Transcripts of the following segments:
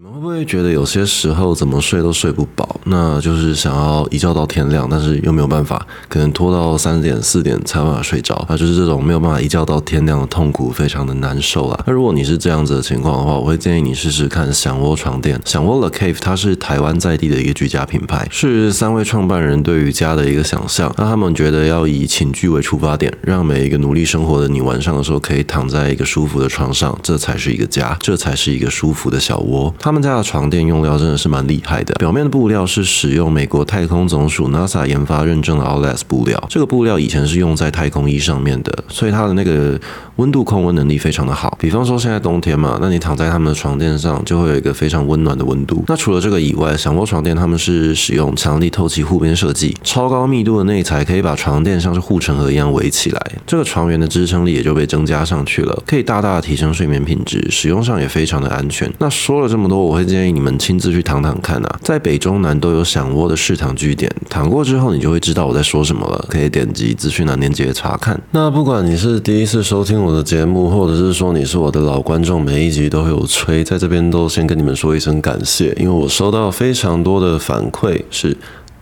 你们会会觉得有些时候怎么睡都睡不饱？那就是想要一觉到天亮，但是又没有办法，可能拖到三点四点才办法睡着，那就是这种没有办法一觉到天亮的痛苦，非常的难受啊。那如果你是这样子的情况的话，我会建议你试试看享窝床垫。享窝的 Cave 它是台湾在地的一个居家品牌，是三位创办人对于家的一个想象。那他们觉得要以寝具为出发点，让每一个努力生活的你晚上的时候可以躺在一个舒服的床上，这才是一个家，这才是一个舒服的小窝。他们家的床垫用料真的是蛮厉害的，表面的布料是使用美国太空总署 NASA 研发认证的 Outlast 布料，这个布料以前是用在太空衣上面的，所以它的那个温度控温能力非常的好。比方说现在冬天嘛，那你躺在他们的床垫上就会有一个非常温暖的温度。那除了这个以外，享窝床垫他们是使用强力透气护边设计，超高密度的内材可以把床垫像是护城河一样围起来，这个床缘的支撑力也就被增加上去了，可以大大的提升睡眠品质，使用上也非常的安全。那说了这么多，我会建议你们亲自去躺躺看啊，在北中南都有想窝的试躺据点，躺过之后你就会知道我在说什么了，可以点击资讯栏链接查看。那不管你是第一次收听我的节目，或者是说你是我的老观众，每一集都会有催，在这边都先跟你们说一声感谢，因为我收到非常多的反馈是。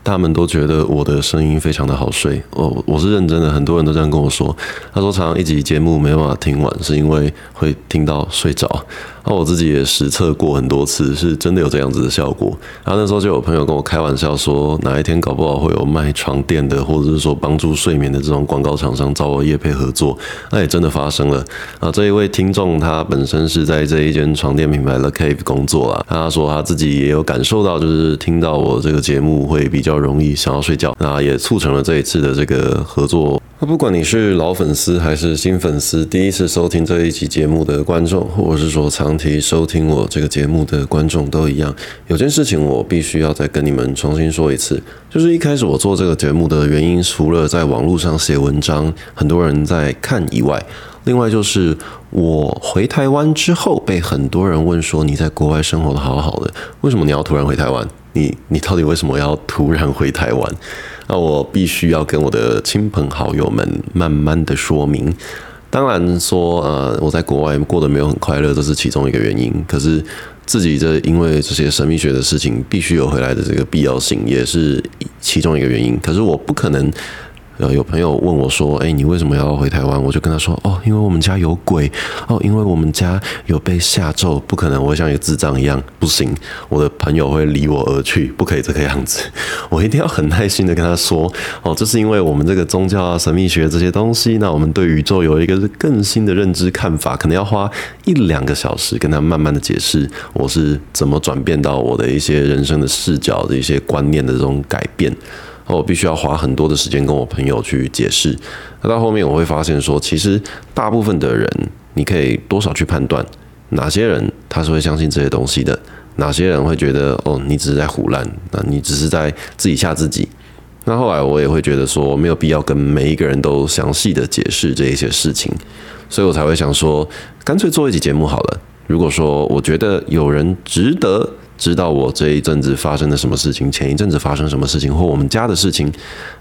他们都觉得我的声音非常的好睡哦，我是认真的，很多人都这样跟我说。他说，常常一集节目没办法听完，是因为会听到睡着。那我自己也实测过很多次，是真的有这样子的效果。然后那时候就有朋友跟我开玩笑说，哪一天搞不好会有卖床垫的，或者是说帮助睡眠的这种广告厂商找我业配合作。那也真的发生了。啊，这一位听众他本身是在这一间床垫品牌 The Cave 工作啦。他说他自己也有感受到，就是听到我这个节目会比较容易想要睡觉，那也促成了这一次的这个合作。不管你是老粉丝还是新粉丝，第一次收听这一期节目的观众，或者是说长期收听我这个节目的观众都一样，有件事情我必须要再跟你们重新说一次，就是一开始我做这个节目的原因，除了在网络上写文章，很多人在看以外，另外就是我回台湾之后，被很多人问说，你在国外生活得好好的，为什么你要突然回台湾？你你到底为什么要突然回台湾？那我必须要跟我的亲朋好友们慢慢的说明。当然说，呃，我在国外过得没有很快乐，这是其中一个原因。可是自己这因为这些神秘学的事情，必须有回来的这个必要性，也是其中一个原因。可是我不可能。呃，有朋友问我说：“哎，你为什么要回台湾？”我就跟他说：“哦，因为我们家有鬼哦，因为我们家有被下咒，不可能，我会像一个智障一样，不行，我的朋友会离我而去，不可以这个样子。我一定要很耐心的跟他说：哦，这是因为我们这个宗教啊、神秘学这些东西，那我们对宇宙有一个更新的认知看法，可能要花一两个小时跟他慢慢的解释，我是怎么转变到我的一些人生的视角的一些观念的这种改变。”我必须要花很多的时间跟我朋友去解释，那到后面我会发现说，其实大部分的人，你可以多少去判断哪些人他是会相信这些东西的，哪些人会觉得哦，你只是在胡乱，那你只是在自己吓自己。那后来我也会觉得说，没有必要跟每一个人都详细的解释这一些事情，所以我才会想说，干脆做一集节目好了。如果说我觉得有人值得。知道我这一阵子发生了什么事情，前一阵子发生什么事情，或我们家的事情，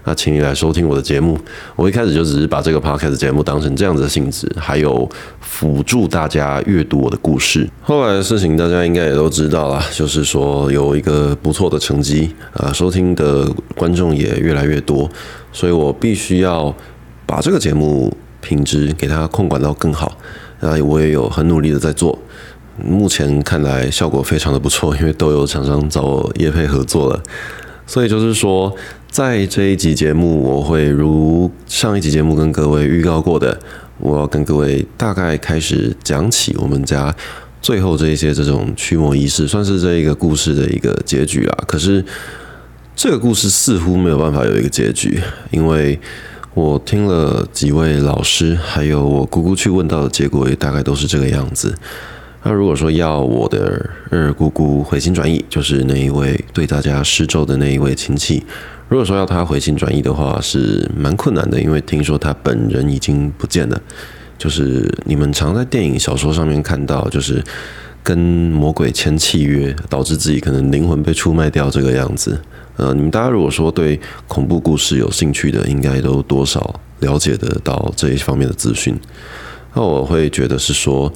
那请你来收听我的节目。我一开始就只是把这个 podcast 节目当成这样子的性质，还有辅助大家阅读我的故事。后来的事情大家应该也都知道了，就是说有一个不错的成绩啊，收听的观众也越来越多，所以我必须要把这个节目品质给它控管到更好。那，我也有很努力的在做。目前看来效果非常的不错，因为都有厂商找我业配合作了，所以就是说，在这一集节目，我会如上一集节目跟各位预告过的，我要跟各位大概开始讲起我们家最后这一些这种驱魔仪式，算是这一个故事的一个结局啦。可是这个故事似乎没有办法有一个结局，因为我听了几位老师，还有我姑姑去问到的结果，也大概都是这个样子。那如果说要我的二姑姑回心转意，就是那一位对大家施咒的那一位亲戚，如果说要他回心转意的话，是蛮困难的，因为听说他本人已经不见了。就是你们常在电影、小说上面看到，就是跟魔鬼签契约，导致自己可能灵魂被出卖掉这个样子。呃，你们大家如果说对恐怖故事有兴趣的，应该都多少了解得到这一方面的资讯。那我会觉得是说。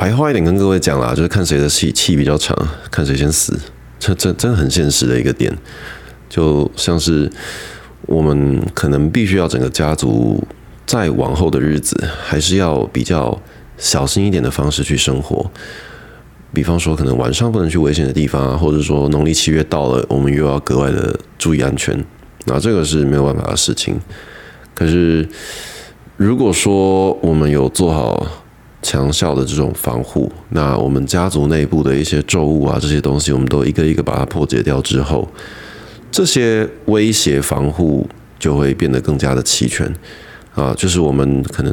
白话一点跟各位讲啦，就是看谁的气气比较长，看谁先死，这这真很现实的一个点，就像是我们可能必须要整个家族在往后的日子，还是要比较小心一点的方式去生活。比方说，可能晚上不能去危险的地方啊，或者说农历七月到了，我们又要格外的注意安全。那这个是没有办法的事情。可是，如果说我们有做好强效的这种防护，那我们家族内部的一些咒物啊，这些东西，我们都一个一个把它破解掉之后，这些威胁防护就会变得更加的齐全。啊，就是我们可能，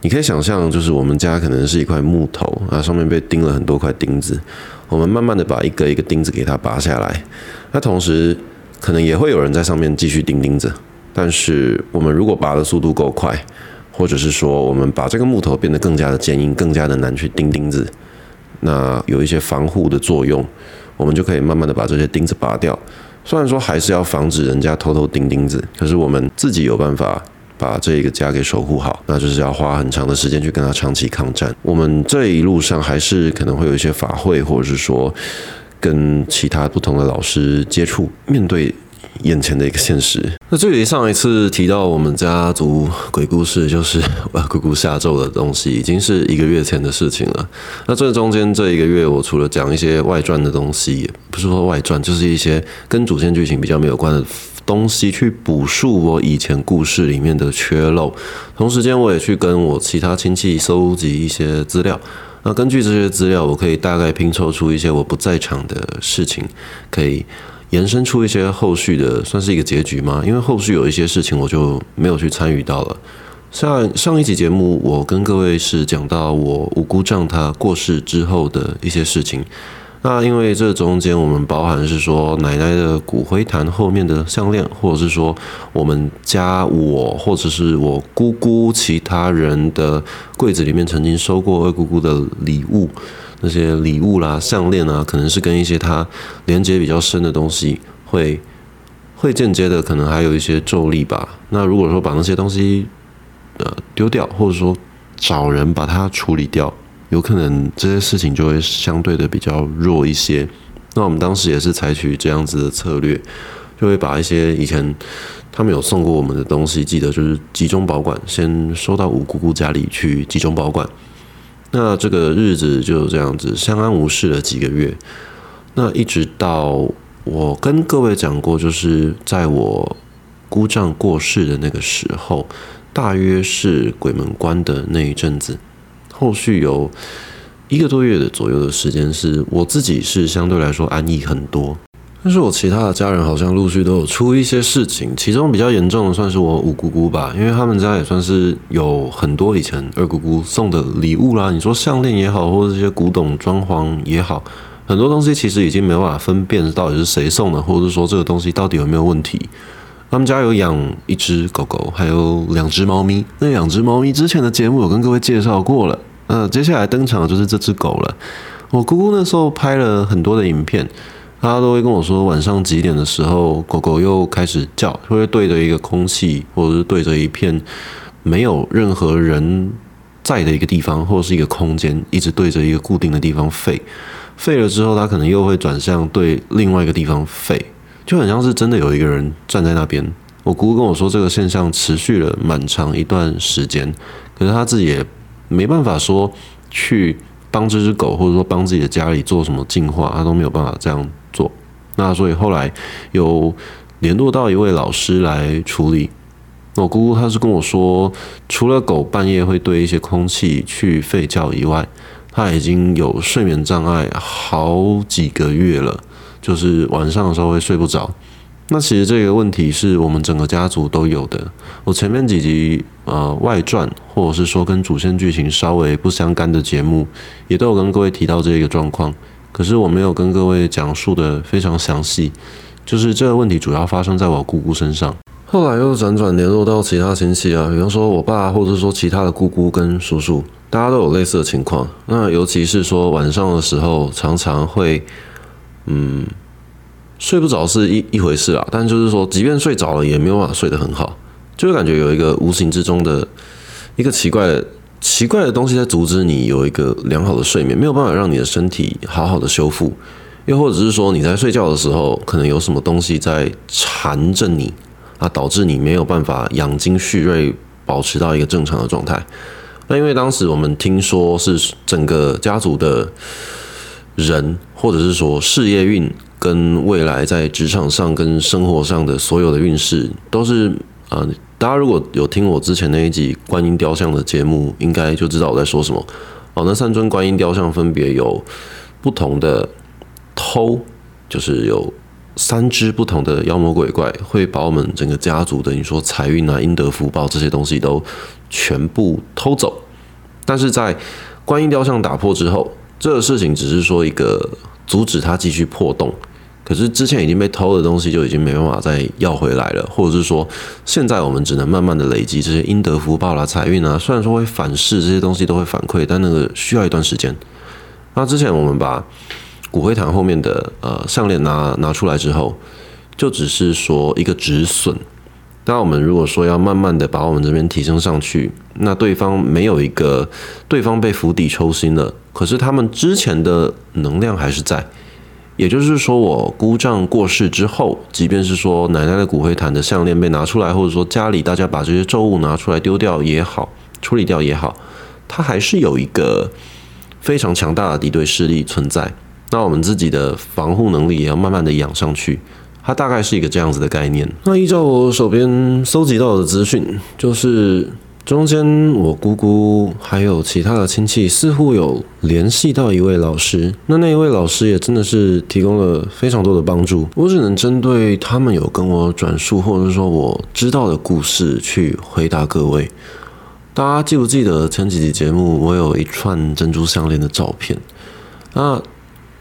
你可以想象，就是我们家可能是一块木头啊，上面被钉了很多块钉子。我们慢慢的把一个一个钉子给它拔下来，那同时可能也会有人在上面继续钉钉子。但是我们如果拔的速度够快，或者是说我们把这个木头变得更加的坚硬，更加的难去钉钉子，那有一些防护的作用，我们就可以慢慢的把这些钉子拔掉。虽然说还是要防止人家偷偷钉钉子，可是我们自己有办法。把这个家给守护好，那就是要花很长的时间去跟他长期抗战。我们这一路上还是可能会有一些法会，或者是说跟其他不同的老师接触，面对眼前的一个现实。那距离上一次提到我们家族鬼故事，就是 呃姑姑下咒的东西，已经是一个月前的事情了。那这中间这一个月，我除了讲一些外传的东西，不是说外传，就是一些跟主线剧情比较没有关的。东西去补述我以前故事里面的缺漏，同时间我也去跟我其他亲戚搜集一些资料。那根据这些资料，我可以大概拼凑出一些我不在场的事情，可以延伸出一些后续的，算是一个结局吗？因为后续有一些事情我就没有去参与到了。像上一集节目，我跟各位是讲到我五姑丈他过世之后的一些事情。那因为这中间我们包含是说奶奶的骨灰坛后面的项链，或者是说我们家我或者是我姑姑其他人的柜子里面曾经收过二姑姑的礼物，那些礼物啦、项链啊，可能是跟一些她连接比较深的东西，会会间接的可能还有一些咒力吧。那如果说把那些东西呃丢掉，或者说找人把它处理掉。有可能这些事情就会相对的比较弱一些。那我们当时也是采取这样子的策略，就会把一些以前他们有送过我们的东西，记得就是集中保管，先收到五姑姑家里去集中保管。那这个日子就这样子相安无事了几个月。那一直到我跟各位讲过，就是在我姑丈过世的那个时候，大约是鬼门关的那一阵子。后续有一个多月的左右的时间，是我自己是相对来说安逸很多，但是我其他的家人好像陆续都有出一些事情，其中比较严重的算是我五姑姑吧，因为他们家也算是有很多以前二姑姑送的礼物啦，你说项链也好，或者这些古董装潢也好，很多东西其实已经没办法分辨到底是谁送的，或者是说这个东西到底有没有问题。他们家有养一只狗狗，还有两只猫咪，那两只猫咪之前的节目有跟各位介绍过了。那接下来登场的就是这只狗了。我姑姑那时候拍了很多的影片，大家都会跟我说，晚上几点的时候，狗狗又开始叫，会对着一个空气，或者是对着一片没有任何人在的一个地方，或者是一个空间，一直对着一个固定的地方吠。吠了之后，它可能又会转向对另外一个地方吠，就很像是真的有一个人站在那边。我姑姑跟我说，这个现象持续了蛮长一段时间，可是她自己也。没办法说去帮这只狗，或者说帮自己的家里做什么净化，他都没有办法这样做。那所以后来有联络到一位老师来处理。我姑姑她是跟我说，除了狗半夜会对一些空气去吠叫以外，它已经有睡眠障碍好几个月了，就是晚上的时候会睡不着。那其实这个问题是我们整个家族都有的。我前面几集呃外传，或者是说跟主线剧情稍微不相干的节目，也都有跟各位提到这个状况。可是我没有跟各位讲述的非常详细，就是这个问题主要发生在我姑姑身上。后来又辗转联络到其他亲戚啊，比方说我爸，或者说其他的姑姑跟叔叔，大家都有类似的情况。那尤其是说晚上的时候，常常会嗯。睡不着是一一回事啊，但就是说，即便睡着了，也没有办法睡得很好，就会感觉有一个无形之中的一个奇怪的奇怪的东西在阻止你有一个良好的睡眠，没有办法让你的身体好好的修复，又或者是说你在睡觉的时候，可能有什么东西在缠着你，啊，导致你没有办法养精蓄锐，保持到一个正常的状态。那因为当时我们听说是整个家族的人，或者是说事业运跟未来在职场上跟生活上的所有的运势，都是啊。大家如果有听我之前那一集观音雕像的节目，应该就知道我在说什么。哦，那三尊观音雕像分别有不同的偷，就是有三只不同的妖魔鬼怪，会把我们整个家族的你说财运啊、阴德福报这些东西都全部偷走。但是在观音雕像打破之后，这个事情只是说一个阻止它继续破洞。可是之前已经被偷的东西就已经没办法再要回来了，或者是说，现在我们只能慢慢的累积这些阴德福报啦、财运啊。虽然说会反噬这些东西都会反馈，但那个需要一段时间。那之前我们把骨灰坛后面的呃项链拿拿出来之后，就只是说一个止损。那我们如果说要慢慢的把我们这边提升上去，那对方没有一个，对方被釜底抽薪了，可是他们之前的能量还是在。也就是说，我姑丈过世之后，即便是说奶奶的骨灰坛的项链被拿出来，或者说家里大家把这些咒物拿出来丢掉也好，处理掉也好，它还是有一个非常强大的敌对势力存在。那我们自己的防护能力也要慢慢的养上去。它大概是一个这样子的概念。那依照我手边搜集到的资讯，就是。中间，我姑姑还有其他的亲戚似乎有联系到一位老师，那那一位老师也真的是提供了非常多的帮助。我只能针对他们有跟我转述，或者说我知道的故事去回答各位。大家记不记得前几集节目，我有一串珍珠项链的照片？那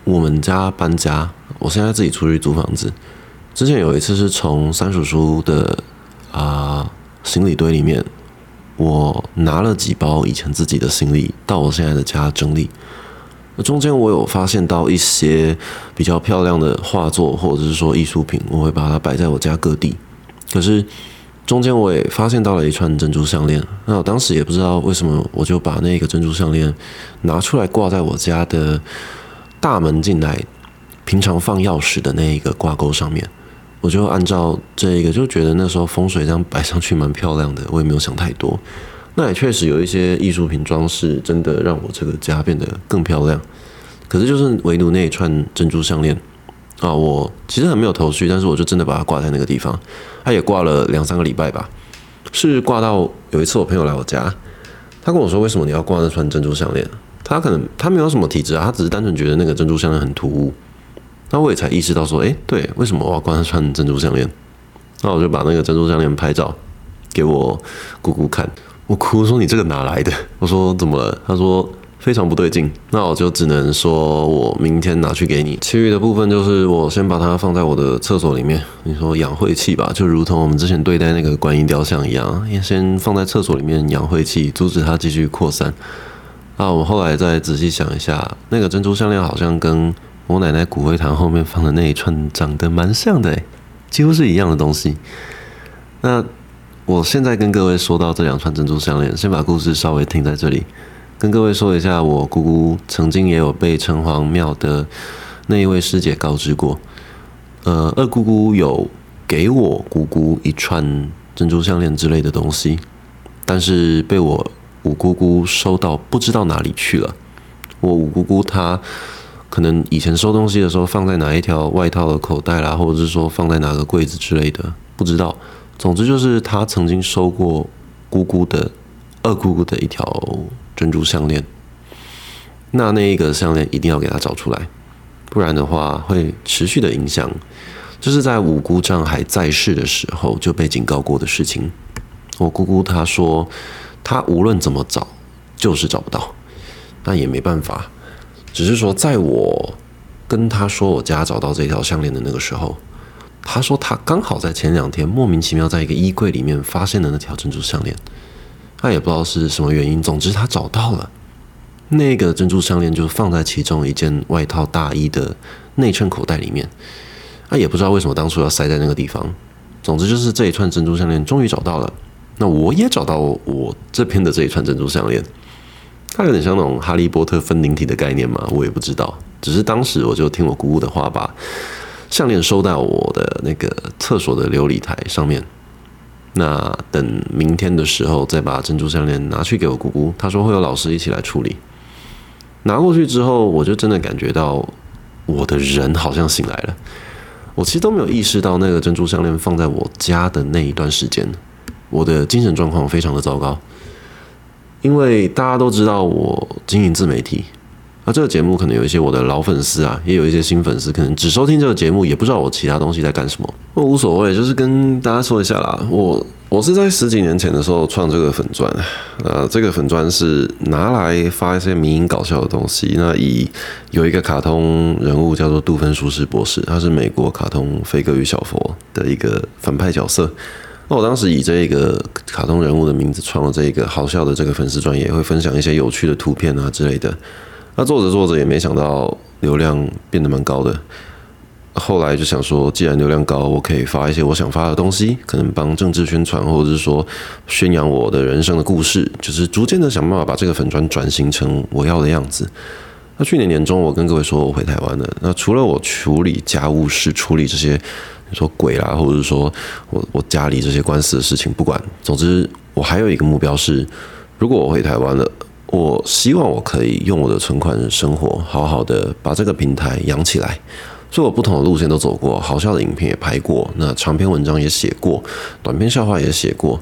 我们家搬家，我现在自己出去租房子。之前有一次是从三叔叔的啊、行李堆里面。我拿了几包以前自己的行李到我现在的家整理，那中间我有发现到一些比较漂亮的画作或者是说艺术品，我会把它摆在我家各地。可是中间我也发现到了一串珍珠项链，那我当时也不知道为什么，我就把那个珍珠项链拿出来挂在我家的大门进来，平常放钥匙的那一个挂钩上面。我就按照这一个，就觉得那时候风水这样摆上去蛮漂亮的，我也没有想太多。那也确实有一些艺术品装饰，真的让我这个家变得更漂亮。可是就是唯独那一串珍珠项链啊，我其实很没有头绪，但是我就真的把它挂在那个地方。它也挂了两三个礼拜吧，是挂到有一次我朋友来我家，他跟我说，为什么你要挂那串珍珠项链？他可能他没有什么体质啊，他只是单纯觉得那个珍珠项链很突兀。那我也才意识到说，哎，对，为什么我要挂串珍珠项链？那我就把那个珍珠项链拍照给我姑姑看。我姑姑说：“你这个哪来的？” 我说：“怎么了？”他说：“非常不对劲。”那我就只能说我明天拿去给你。其余的部分就是我先把它放在我的厕所里面。你说养晦气吧，就如同我们之前对待那个观音雕像一样，先放在厕所里面养晦气，阻止它继续扩散。那我后来再仔细想一下，那个珍珠项链好像跟……我奶奶骨灰坛后面放的那一串长得蛮像的，几乎是一样的东西。那我现在跟各位说到这两串珍珠项链，先把故事稍微停在这里，跟各位说一下，我姑姑曾经也有被城隍庙的那一位师姐告知过，呃，二姑姑有给我姑姑一串珍珠项链之类的东西，但是被我五姑姑收到不知道哪里去了。我五姑姑她。可能以前收东西的时候放在哪一条外套的口袋啦，或者是说放在哪个柜子之类的，不知道。总之就是他曾经收过姑姑的二姑姑的一条珍珠项链，那那一个项链一定要给他找出来，不然的话会持续的影响。就是在五姑丈还在世的时候就被警告过的事情。我姑姑她说，她无论怎么找就是找不到，那也没办法。只是说，在我跟他说我家找到这条项链的那个时候，他说他刚好在前两天莫名其妙在一个衣柜里面发现了那条珍珠项链，他也不知道是什么原因，总之他找到了。那个珍珠项链，就放在其中一件外套大衣的内衬口袋里面，他也不知道为什么当初要塞在那个地方，总之就是这一串珍珠项链终于找到了，那我也找到我这边的这一串珍珠项链。它有点像那种哈利波特分灵体的概念嘛，我也不知道。只是当时我就听我姑姑的话，把项链收到我的那个厕所的琉璃台上面。那等明天的时候，再把珍珠项链拿去给我姑姑。她说会有老师一起来处理。拿过去之后，我就真的感觉到我的人好像醒来了。我其实都没有意识到那个珍珠项链放在我家的那一段时间，我的精神状况非常的糟糕。因为大家都知道我经营自媒体。那这个节目可能有一些我的老粉丝啊，也有一些新粉丝，可能只收听这个节目，也不知道我其他东西在干什么。我无所谓，就是跟大家说一下啦。我我是在十几年前的时候创这个粉专，呃，这个粉钻是拿来发一些迷因搞笑的东西。那以有一个卡通人物叫做杜芬舒适博士，他是美国卡通《飞哥与小佛》的一个反派角色。那我当时以这个卡通人物的名字创了这个好笑的这个粉丝专页，也会分享一些有趣的图片啊之类的。那做着做着也没想到流量变得蛮高的，后来就想说，既然流量高，我可以发一些我想发的东西，可能帮政治宣传，或者是说宣扬我的人生的故事，就是逐渐的想办法把这个粉专转型成我要的样子。去年年中，我跟各位说我回台湾了。那除了我处理家务事、处理这些你说鬼啦，或者是说我我家里这些官司的事情，不管，总之我还有一个目标是，如果我回台湾了。我希望我可以用我的存款生活，好好的把这个平台养起来。所以我不同的路线都走过，好笑的影片也拍过，那长篇文章也写过，短篇笑话也写过。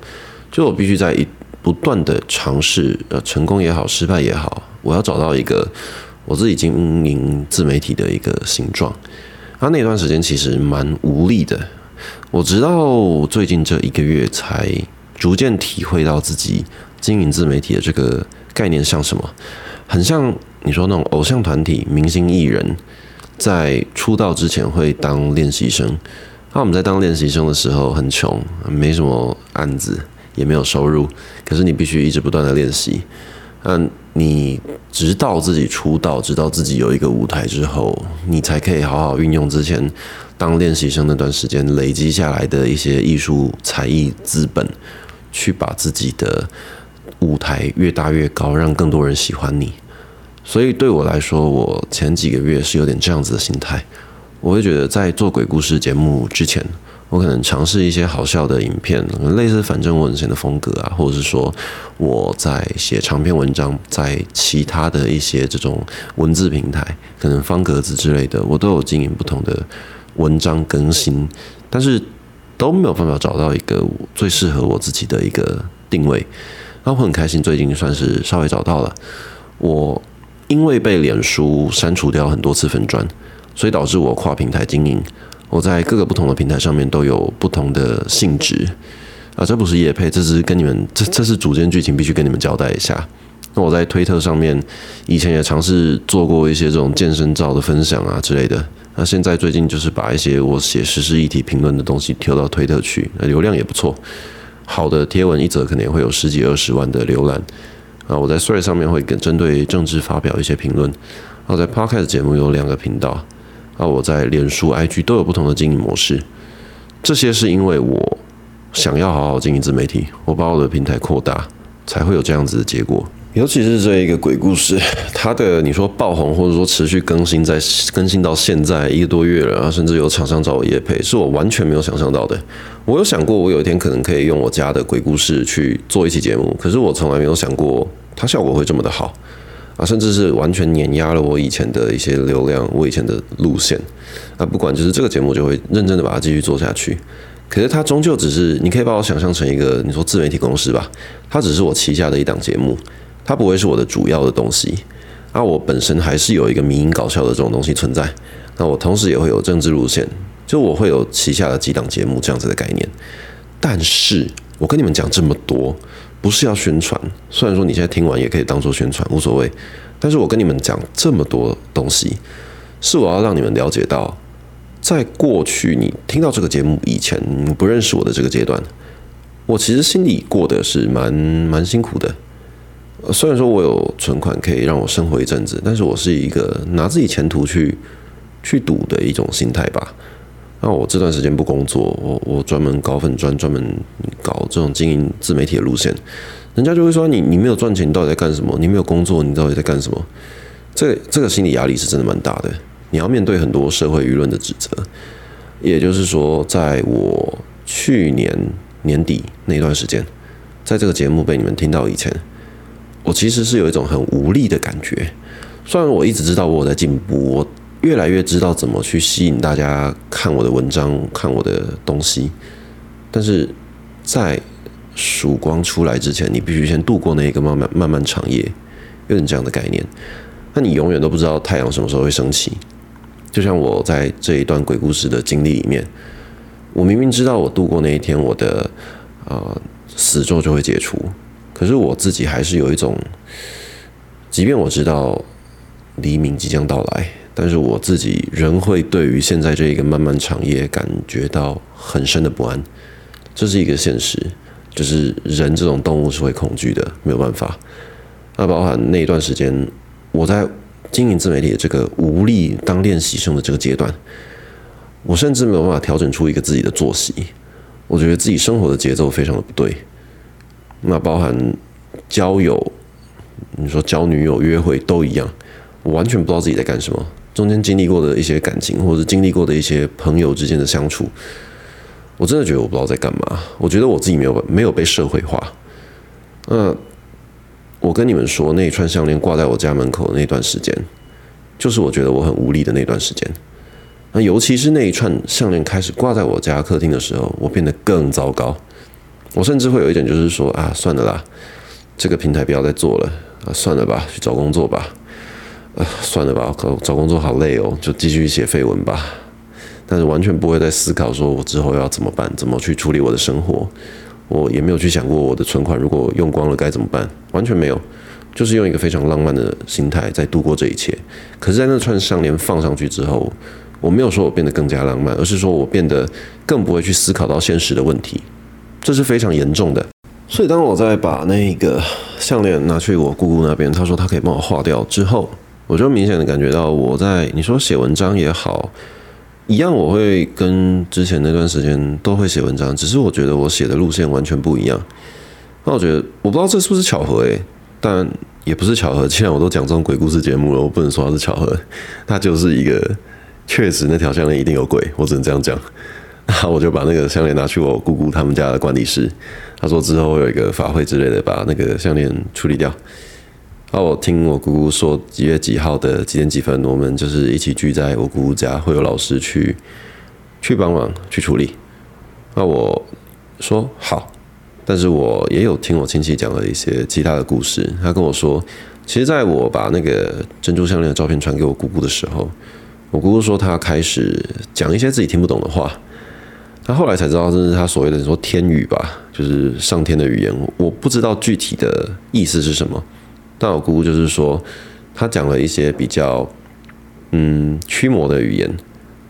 就我必须在一不断的尝试，呃，成功也好，失败也好，我要找到一个我自己经营自媒体的一个形状。他那段时间其实蛮无力的，我直到最近这一个月才逐渐体会到自己经营自媒体的这个。概念像什么？很像你说那种偶像团体、明星艺人，在出道之前会当练习生。那我们在当练习生的时候很穷，没什么案子，也没有收入。可是你必须一直不断的练习。嗯，你直到自己出道，直到自己有一个舞台之后，你才可以好好运用之前当练习生那段时间累积下来的一些艺术才艺资本，去把自己的。舞台越大越高，让更多人喜欢你。所以对我来说，我前几个月是有点这样子的心态。我会觉得，在做鬼故事节目之前，我可能尝试一些好笑的影片，类似反正我以前的风格啊，或者是说我在写长篇文章，在其他的一些这种文字平台，可能方格子之类的，我都有经营不同的文章更新，但是都没有办法找到一个最适合我自己的一个定位。那我很开心，最近算是稍微找到了。我因为被脸书删除掉很多次粉砖，所以导致我跨平台经营。我在各个不同的平台上面都有不同的性质啊，这不是业配，这是跟你们这这是主线剧情，必须跟你们交代一下。那我在推特上面以前也尝试做过一些这种健身照的分享啊之类的。那现在最近就是把一些我写时事议题评论的东西丢到推特去，那流量也不错。好的贴文一则可能也会有十几二十万的浏览啊！我在 s r e 上面会跟针对政治发表一些评论，然后在 Podcast 节目有两个频道啊，我在脸书、IG 都有不同的经营模式。这些是因为我想要好好经营自媒体，我把我的平台扩大，才会有这样子的结果。尤其是这一个鬼故事，它的你说爆红或者说持续更新，在更新到现在一个多月了，甚至有厂商找我业配，是我完全没有想象到的。我有想过，我有一天可能可以用我家的鬼故事去做一期节目，可是我从来没有想过它效果会这么的好啊，甚至是完全碾压了我以前的一些流量，我以前的路线啊。不管就是这个节目，就会认真的把它继续做下去。可是它终究只是，你可以把我想象成一个你说自媒体公司吧，它只是我旗下的一档节目。它不会是我的主要的东西，那我本身还是有一个民营搞笑的这种东西存在。那我同时也会有政治路线，就我会有旗下的几档节目这样子的概念。但是我跟你们讲这么多，不是要宣传。虽然说你现在听完也可以当做宣传，无所谓。但是我跟你们讲这么多东西，是我要让你们了解到，在过去你听到这个节目以前，你不认识我的这个阶段，我其实心里过得是蛮蛮辛苦的。虽然说我有存款可以让我生活一阵子，但是我是一个拿自己前途去去赌的一种心态吧。那我这段时间不工作，我我专门搞粉专，专门搞这种经营自媒体的路线，人家就会说你你没有赚钱，你到底在干什么？你没有工作，你到底在干什么？这这个心理压力是真的蛮大的。你要面对很多社会舆论的指责。也就是说，在我去年年底那段时间，在这个节目被你们听到以前，我其实是有一种很无力的感觉。虽然我一直知道我在进步，我越来越知道怎么去吸引大家看我的文章、看我的东西，但是在曙光出来之前，你必须先度过那一个漫漫漫漫长夜，有点这样的概念。那你永远都不知道太阳什么时候会升起。就像我在这一段鬼故事的经历里面，我明明知道我度过那一天，我的呃死咒就会解除，可是我自己还是有一种，即便我知道。黎明即将到来，但是我自己仍会对于现在这一个漫漫长夜感觉到很深的不安。这是一个现实，就是人这种动物是会恐惧的，没有办法。那包含那一段时间，我在经营自媒体的这个无力当练习生的这个阶段，我甚至没有办法调整出一个自己的作息。我觉得自己生活的节奏非常的不对。那包含交友，你说交女友、约会都一样。我完全不知道自己在干什么，中间经历过的一些感情，或者是经历过的一些朋友之间的相处，我真的觉得我不知道在干嘛。我觉得我自己没有没有被社会化。那我跟你们说，那一串项链挂在我家门口的那段时间，就是我觉得我很无力的那段时间。那尤其是那一串项链开始挂在我家客厅的时候，我变得更糟糕。我甚至会有一点就是说啊，算了啦，这个平台不要再做了啊，算了吧，去找工作吧。算了吧，找找工作好累哦，就继续写废文吧。但是完全不会再思考说我之后要怎么办，怎么去处理我的生活。我也没有去想过我的存款如果用光了该怎么办，完全没有，就是用一个非常浪漫的心态在度过这一切。可是，在那串项链放上去之后，我没有说我变得更加浪漫，而是说我变得更不会去思考到现实的问题，这是非常严重的。所以，当我在把那个项链拿去我姑姑那边，她说她可以帮我化掉之后。我就明显的感觉到，我在你说写文章也好，一样我会跟之前那段时间都会写文章，只是我觉得我写的路线完全不一样。那我觉得我不知道这是不是巧合诶，但也不是巧合。既然我都讲这种鬼故事节目了，我不能说它是巧合，它就是一个确实那条项链一定有鬼，我只能这样讲。那我就把那个项链拿去我姑姑他们家的管理室，他说之后会有一个法会之类的，把那个项链处理掉。那我听我姑姑说几月几号的几点几分，我们就是一起聚在我姑姑家，会有老师去去帮忙去处理。那我说好，但是我也有听我亲戚讲了一些其他的故事。他跟我说，其实在我把那个珍珠项链的照片传给我姑姑的时候，我姑姑说她开始讲一些自己听不懂的话。他后来才知道这是他所谓的说天语吧，就是上天的语言。我不知道具体的意思是什么。但我姑姑就是说，她讲了一些比较嗯驱魔的语言，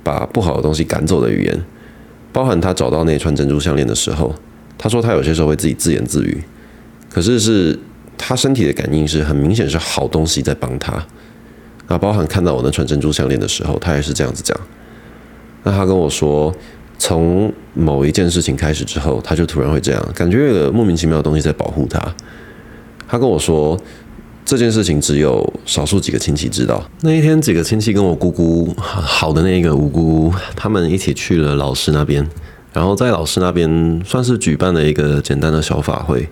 把不好的东西赶走的语言，包含她找到那串珍珠项链的时候，她说她有些时候会自己自言自语，可是是她身体的感应是很明显是好东西在帮她。那包含看到我那串珍珠项链的时候，她也是这样子讲。那她跟我说，从某一件事情开始之后，他就突然会这样，感觉有个莫名其妙的东西在保护他。他跟我说。这件事情只有少数几个亲戚知道。那一天，几个亲戚跟我姑姑好的那个五姑，他们一起去了老师那边，然后在老师那边算是举办了一个简单的小法会。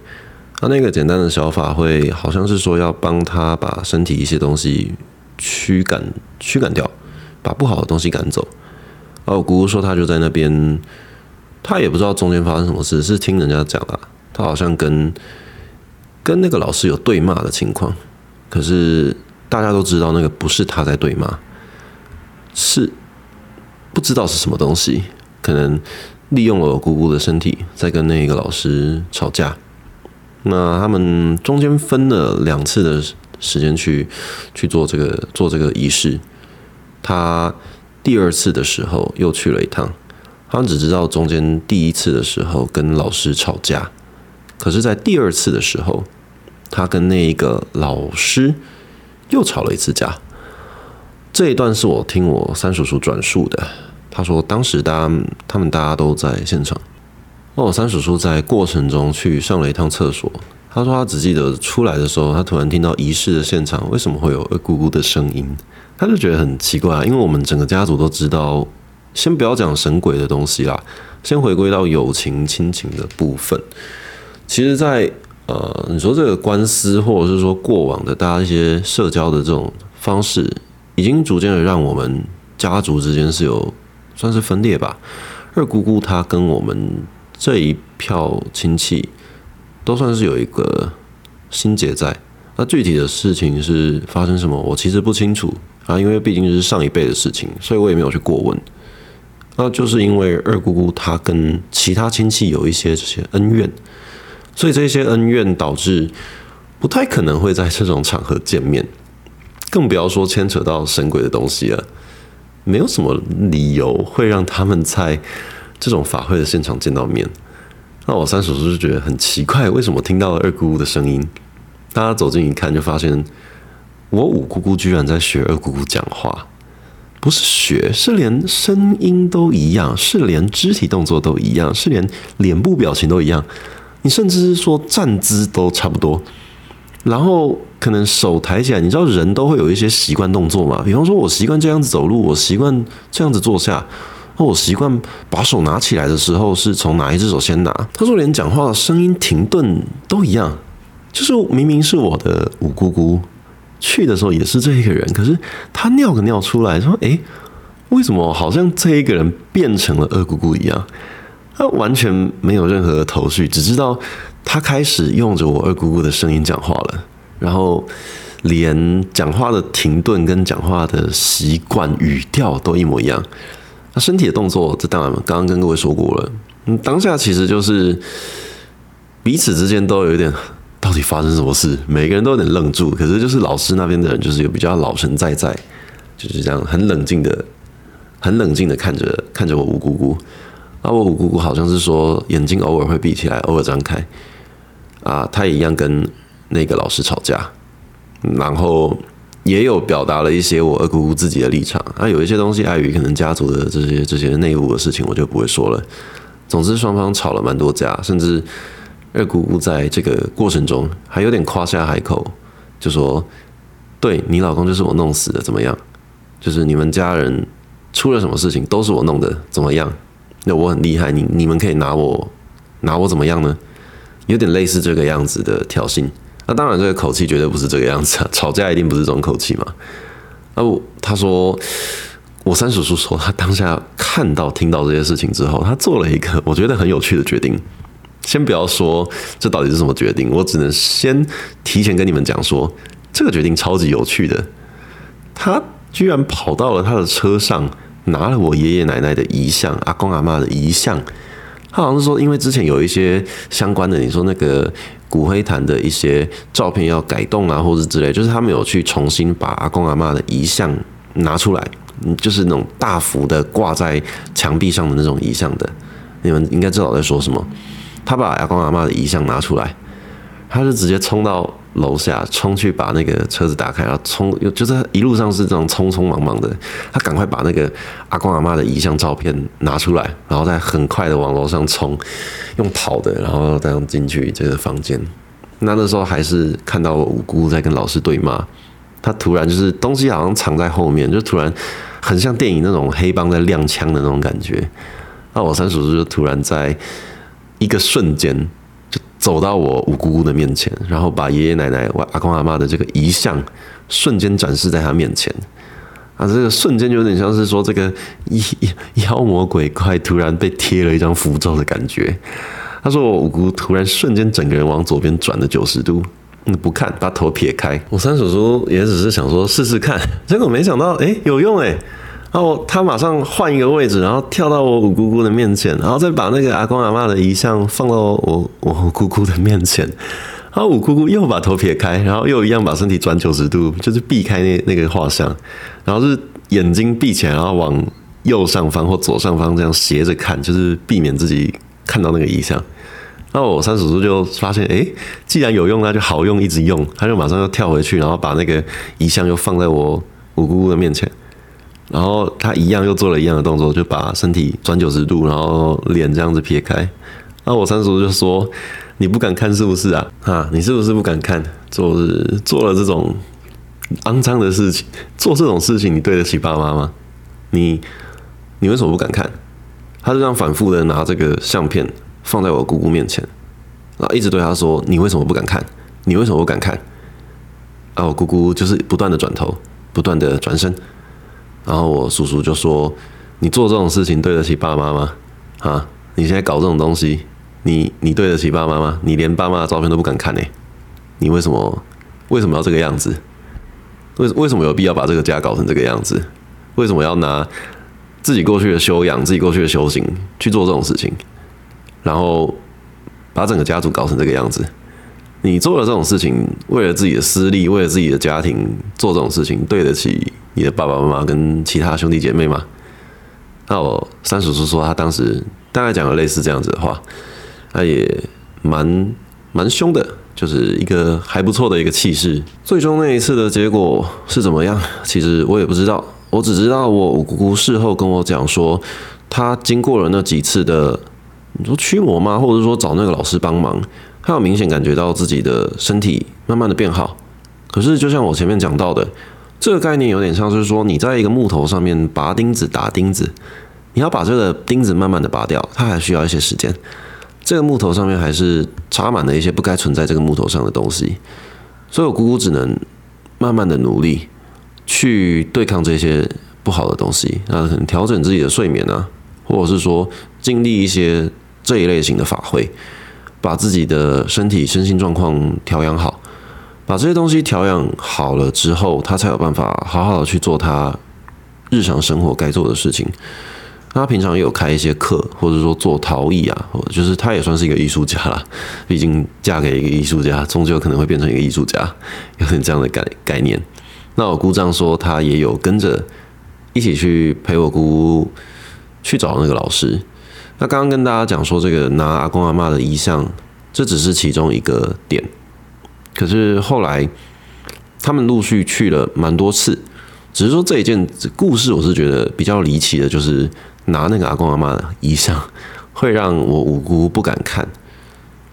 他那个简单的小法会，好像是说要帮他把身体一些东西驱赶驱赶掉，把不好的东西赶走。然后我姑姑说，她就在那边，她也不知道中间发生什么事，是听人家讲的。她好像跟跟那个老师有对骂的情况。可是大家都知道，那个不是他在对骂，是不知道是什么东西，可能利用了我姑姑的身体在跟那个老师吵架。那他们中间分了两次的时间去去做这个做这个仪式。他第二次的时候又去了一趟，他们只知道中间第一次的时候跟老师吵架，可是，在第二次的时候。他跟那一个老师又吵了一次架，这一段是我听我三叔叔转述的。他说当时大家他们大家都在现场，那我三叔叔在过程中去上了一趟厕所，他说他只记得出来的时候，他突然听到仪式的现场为什么会有咕咕的声音，他就觉得很奇怪，因为我们整个家族都知道，先不要讲神鬼的东西啦，先回归到友情亲情的部分。其实，在呃，你说这个官司，或者是说过往的大家一些社交的这种方式，已经逐渐的让我们家族之间是有算是分裂吧。二姑姑她跟我们这一票亲戚。都算是有一个心结在，那具体的事情是发生什么，我其实不清楚啊，因为毕竟是上一辈的事情，所以我也没有去过问。那就是因为二姑姑她跟其他亲戚有一些这些恩怨，所以这些恩怨导致不太可能会在这种场合见面，更不要说牵扯到神鬼的东西了。没有什么理由会让他们在这种法会的现场见到面。那我三叔叔就觉得很奇怪，为什么听到了二姑姑的声音？大家走近一看，就发现我五姑姑居然在学二姑姑讲话，不是学，是连声音都一样，是连肢体动作都一样，是连脸部表情都一样。你甚至是说站姿都差不多，然后可能手抬起来，你知道人都会有一些习惯动作嘛？比方说我习惯这样子走路，我习惯这样子坐下。那我习惯把手拿起来的时候是从哪一只手先拿？他说连讲话的声音停顿都一样，就是明明是我的五姑姑去的时候也是这一个人，可是他尿个尿出来说：“诶，为什么好像这一个人变成了二姑姑一样？”他完全没有任何头绪，只知道他开始用着我二姑姑的声音讲话了，然后连讲话的停顿跟讲话的习惯语调都一模一样。他身体的动作，这当然刚刚跟各位说过了。嗯，当下其实就是彼此之间都有一点，到底发生什么事？每个人都有点愣住。可是就是老师那边的人，就是有比较老神在在，就是这样很冷静的、很冷静的看着看着我五姑姑。啊，我五姑姑好像是说眼睛偶尔会闭起来，偶尔张开。啊，她也一样跟那个老师吵架，然后。也有表达了一些我二姑姑自己的立场啊，有一些东西碍于可能家族的这些这些内部的事情，我就不会说了。总之双方吵了蛮多架，甚至二姑姑在这个过程中还有点夸下海口，就说：“对你老公就是我弄死的，怎么样？就是你们家人出了什么事情都是我弄的，怎么样？那我很厉害，你你们可以拿我拿我怎么样呢？有点类似这个样子的挑衅。”那当然，这个口气绝对不是这个样子啊！吵架一定不是这种口气嘛。那我他说，我三叔叔说，他当下看到、听到这些事情之后，他做了一个我觉得很有趣的决定。先不要说这到底是什么决定，我只能先提前跟你们讲说，这个决定超级有趣的。他居然跑到了他的车上，拿了我爷爷奶奶的遗像、阿公阿嬷的遗像。他好像是说，因为之前有一些相关的，你说那个。骨灰坛的一些照片要改动啊，或者之类，就是他们有去重新把阿公阿嬷的遗像拿出来，就是那种大幅的挂在墙壁上的那种遗像的，你们应该知道我在说什么。他把阿公阿嬷的遗像拿出来，他就直接冲到楼下，冲去把那个车子打开，然后冲，就是一路上是这种匆匆忙忙的，他赶快把那个阿公阿妈的遗像照片拿出来，然后再很快的往楼上冲。用跑的，然后这样进去这个房间。那那时候还是看到我五姑在跟老师对骂，他突然就是东西好像藏在后面，就突然很像电影那种黑帮在亮枪的那种感觉。那我三叔叔就突然在一个瞬间走到我五姑姑的面前，然后把爷爷奶奶、我阿公阿妈的这个遗像瞬间展示在他面前。啊，这个瞬间就有点像是说，这个妖魔鬼怪突然被贴了一张符咒的感觉。他说：“我五姑突然瞬间整个人往左边转了九十度，嗯，不看，把头撇开。我三叔叔也只是想说试试看，结果没想到，哎，有用哎。然后他马上换一个位置，然后跳到我五姑姑的面前，然后再把那个阿公阿嬷的遗像放到我我五姑姑的面前。”然后五姑姑又把头撇开，然后又一样把身体转九十度，就是避开那那个画像，然后是眼睛闭起来，然后往右上方或左上方这样斜着看，就是避免自己看到那个遗像。然后我三叔叔就发现，哎，既然有用，那就好用，一直用。他就马上又跳回去，然后把那个遗像又放在我五姑姑的面前，然后他一样又做了一样的动作，就把身体转九十度，然后脸这样子撇开。然后我三叔就说。你不敢看是不是啊？啊，你是不是不敢看？做做了这种肮脏的事情，做这种事情，你对得起爸妈吗？你你为什么不敢看？他就这样反复的拿这个相片放在我姑姑面前，然后一直对他说：“你为什么不敢看？你为什么不敢看？”然后我姑姑就是不断的转头，不断的转身，然后我叔叔就说：“你做这种事情对得起爸妈吗？啊，你现在搞这种东西。”你你对得起爸妈吗？你连爸妈的照片都不敢看呢？你为什么为什么要这个样子？为为什么有必要把这个家搞成这个样子？为什么要拿自己过去的修养、自己过去的修行去做这种事情？然后把整个家族搞成这个样子？你做了这种事情，为了自己的私利，为了自己的家庭做这种事情，对得起你的爸爸妈妈跟其他兄弟姐妹吗？那我三叔叔说，他当时大概讲了类似这样子的话。他也蛮蛮凶的，就是一个还不错的一个气势。最终那一次的结果是怎么样？其实我也不知道，我只知道我姑姑事后跟我讲说，她经过了那几次的，你说驱魔吗？或者说找那个老师帮忙，他有明显感觉到自己的身体慢慢的变好。可是就像我前面讲到的，这个概念有点像是说，你在一个木头上面拔钉子打钉子，你要把这个钉子慢慢的拔掉，它还需要一些时间。这个木头上面还是插满了一些不该存在这个木头上的东西，所以我姑姑只能慢慢的努力去对抗这些不好的东西，那可能调整自己的睡眠啊，或者是说经历一些这一类型的法会，把自己的身体身心状况调养好，把这些东西调养好了之后，他才有办法好好的去做他日常生活该做的事情。他平常也有开一些课，或者说做陶艺啊，或者就是他也算是一个艺术家啦。毕竟嫁给一个艺术家，终究可能会变成一个艺术家，有点这样的概概念。那我姑丈说，他也有跟着一起去陪我姑去找那个老师。那刚刚跟大家讲说，这个拿阿公阿嬷的遗像，这只是其中一个点。可是后来他们陆续去了蛮多次，只是说这一件故事，我是觉得比较离奇的，就是。拿那个阿公阿妈的遗像，会让我五姑不敢看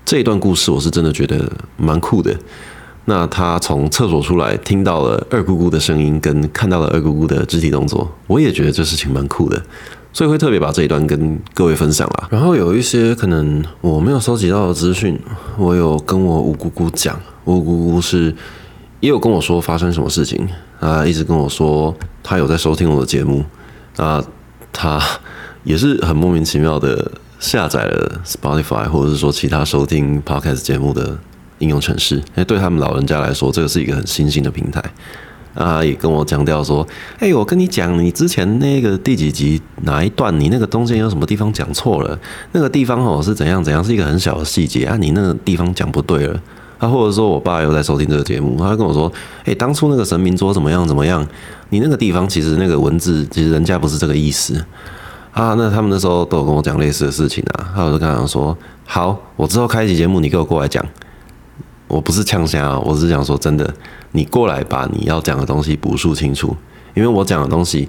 这一段故事，我是真的觉得蛮酷的。那他从厕所出来，听到了二姑姑的声音，跟看到了二姑姑的肢体动作，我也觉得这事情蛮酷的，所以会特别把这一段跟各位分享啦。然后有一些可能我没有收集到的资讯，我有跟我五姑姑讲，我五姑姑是也有跟我说发生什么事情啊，一直跟我说他有在收听我的节目啊。他也是很莫名其妙的下载了 Spotify 或者是说其他收听 Podcast 节目的应用程式，因为对他们老人家来说，这个是一个很新兴的平台。啊，也跟我强调说：“哎，我跟你讲，你之前那个第几集哪一段，你那个中间有什么地方讲错了？那个地方哦是怎样怎样，是一个很小的细节啊，你那个地方讲不对了。”啊，或者说我爸又在收听这个节目，他跟我说：“哎，当初那个神明桌怎么样怎么样？你那个地方其实那个文字其实人家不是这个意思啊。”那他们那时候都有跟我讲类似的事情啊。那我就跟他说：“好，我之后开一集节目，你给我过来讲。我不是呛声啊，我是想说真的，你过来把你要讲的东西补述清楚。因为我讲的东西，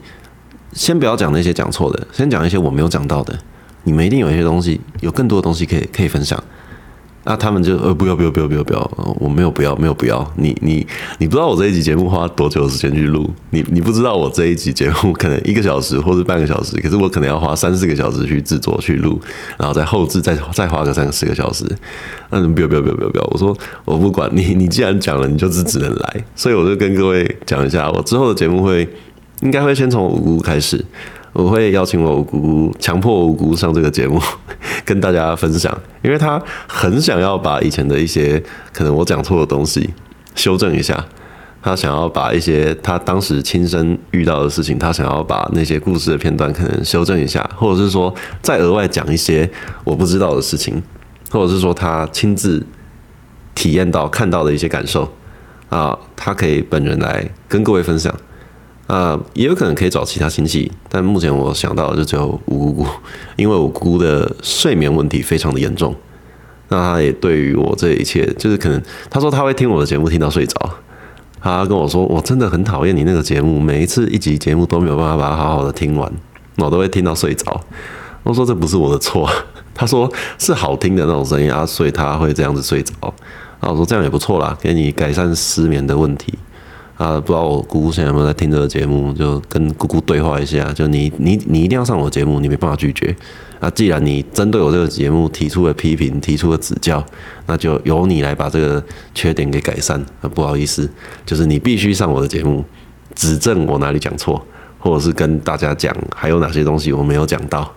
先不要讲那些讲错的，先讲一些我没有讲到的。你们一定有一些东西，有更多的东西可以可以分享。”那、他们就呃不要不要不要不要不要，我没有不要没有不要，你你你不知道我这一集节目花多久时间去录，你你不知道我这一集节目可能一个小时或者半个小时，可是我可能要花三四个小时去制作去录，然后再后置再再花个三四个小时。那，不要不要不要不要不要，我说我不管 你，你既然讲了，你就是只能来，所以我就跟各位讲一下，我之后的节目会应该会先从五姑开始。我会邀请我姑姑，强迫我姑姑上这个节目，跟大家分享，因为他很想要把以前的一些可能我讲错的东西修正一下，他想要把一些他当时亲身遇到的事情，他想要把那些故事的片段可能修正一下，或者是说再额外讲一些我不知道的事情，或者是说他亲自体验到看到的一些感受。啊，他可以本人来跟各位分享。啊，也有可能可以找其他亲戚，但目前我想到的就只有我姑姑，因为我姑姑的睡眠问题非常的严重，那他也对于我这一切，就是可能他说他会听我的节目听到睡着，他跟我说我真的很讨厌你那个节目，每一次一集节目都没有办法把它好好的听完，我都会听到睡着。我说这不是我的错，他说是好听的那种声音啊，所以他会这样子睡着。然后我说这样也不错啦，给你改善失眠的问题啊。不知道我姑姑现在有没有在听这个节目，就跟姑姑对话一下。就你你你一定要上我节目，你没办法拒绝啊。既然你针对我这个节目提出了批评，提出了指教，那就由你来把这个缺点给改善。啊，不好意思，就是你必须上我的节目，指正我哪里讲错。或者是跟大家讲还有哪些东西我没有讲到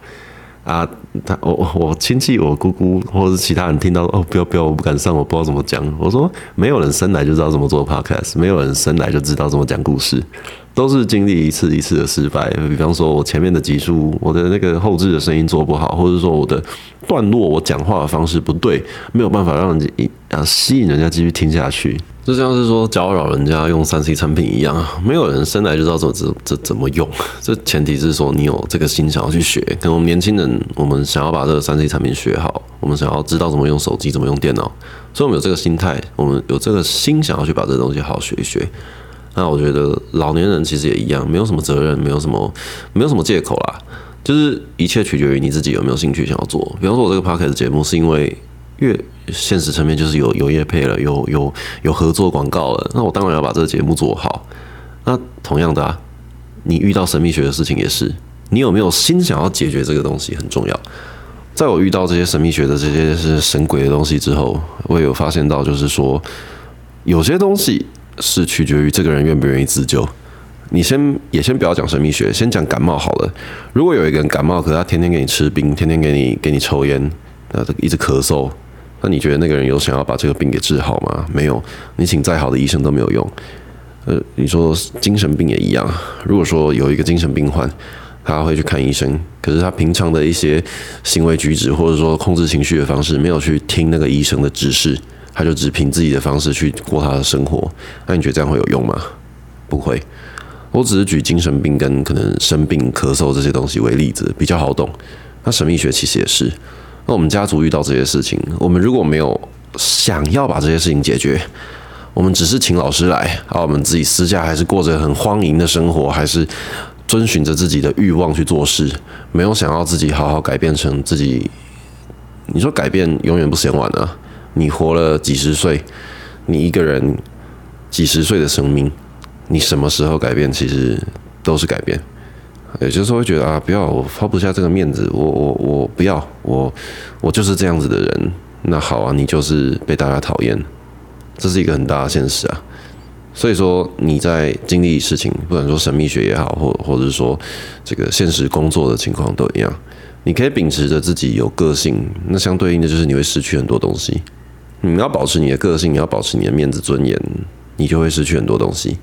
啊？他我我亲戚我姑姑或者是其他人听到哦，不要不要，我不敢上，我不知道怎么讲。我说没有人生来就知道怎么做 podcast，没有人生来就知道怎么讲故事，都是经历一次一次的失败。比方说我前面的集数，我的那个后置的声音做不好，或者说我的段落我讲话的方式不对，没有办法让人啊吸引人家继续听下去。就像是说教扰人家用三 C 产品一样，没有人生来就知道怎么怎这怎么用。这前提是说你有这个心想要去学。跟我们年轻人，我们想要把这个三 C 产品学好，我们想要知道怎么用手机，怎么用电脑，所以我们有这个心态，我们有这个心想要去把这个东西好好学一学。那我觉得老年人其实也一样，没有什么责任，没有什么没有什么借口啦，就是一切取决于你自己有没有兴趣想要做。比方说，我这个 Podcast 节目是因为。越现实层面就是有有业配了，有有有合作广告了，那我当然要把这个节目做好。那同样的啊，你遇到神秘学的事情也是，你有没有心想要解决这个东西很重要。在我遇到这些神秘学的这些是神鬼的东西之后，我也有发现到，就是说有些东西是取决于这个人愿不愿意自救。你先也先不要讲神秘学，先讲感冒好了。如果有一个人感冒，可是他天天给你吃冰，天天给你给你抽烟，呃，一直咳嗽。那你觉得那个人有想要把这个病给治好吗？没有，你请再好的医生都没有用。呃，你说精神病也一样。如果说有一个精神病患，他会去看医生，可是他平常的一些行为举止或者说控制情绪的方式，没有去听那个医生的指示，他就只凭自己的方式去过他的生活。那你觉得这样会有用吗？不会。我只是举精神病跟可能生病、咳嗽这些东西为例子，比较好懂。那神秘学其实也是。那我们家族遇到这些事情，我们如果没有想要把这些事情解决，我们只是请老师来，而我们自己私下还是过着很荒淫的生活，还是遵循着自己的欲望去做事，没有想要自己好好改变成自己。你说改变永远不嫌晚啊！你活了几十岁，你一个人几十岁的生命，你什么时候改变，其实都是改变。也就是说会觉得啊，不要，我抛不下这个面子，我我我不要，我我就是这样子的人。那好啊，你就是被大家讨厌，这是一个很大的现实啊。所以说你在经历事情，不管说神秘学也好，或或者是说这个现实工作的情况都一样，你可以秉持着自己有个性，那相对应的就是你会失去很多东西。你要保持你的个性，你要保持你的面子尊严，你就会失去很多东西。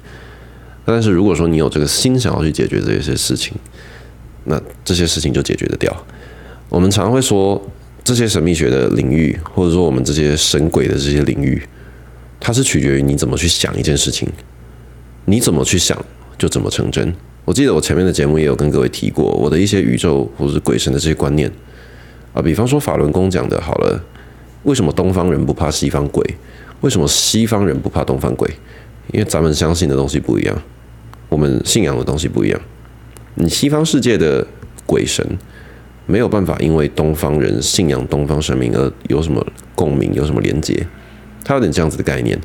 但是如果说你有这个心想要去解决这些事情，那这些事情就解决得掉。我们常会说，这些神秘学的领域，或者说我们这些神鬼的这些领域，它是取决于你怎么去想一件事情，你怎么去想就怎么成真。我记得我前面的节目也有跟各位提过我的一些宇宙或者是鬼神的这些观念啊，比方说法轮功讲的好了，为什么东方人不怕西方鬼？为什么西方人不怕东方鬼？因为咱们相信的东西不一样。我们信仰的东西不一样，你西方世界的鬼神没有办法因为东方人信仰东方神明而有什么共鸣，有什么连接，它有点这样子的概念。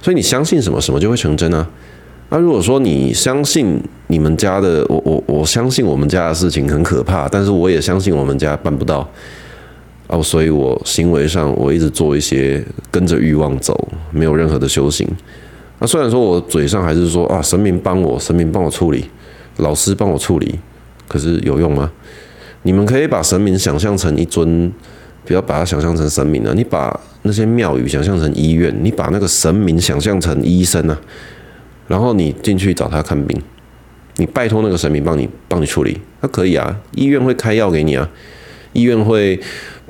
所以你相信什么，什么就会成真啊。那如果说你相信你们家的，我我我相信我们家的事情很可怕，但是我也相信我们家办不到哦，所以我行为上我一直做一些跟着欲望走，没有任何的修行。那虽然说我嘴上还是说啊，神明帮我，神明帮我处理，老师帮我处理，可是有用吗？你们可以把神明想象成一尊，不要把它想象成神明啊，你把那些庙宇想象成医院，你把那个神明想象成医生啊，然后你进去找他看病，你拜托那个神明帮你帮你处理，那可以啊，医院会开药给你啊，医院会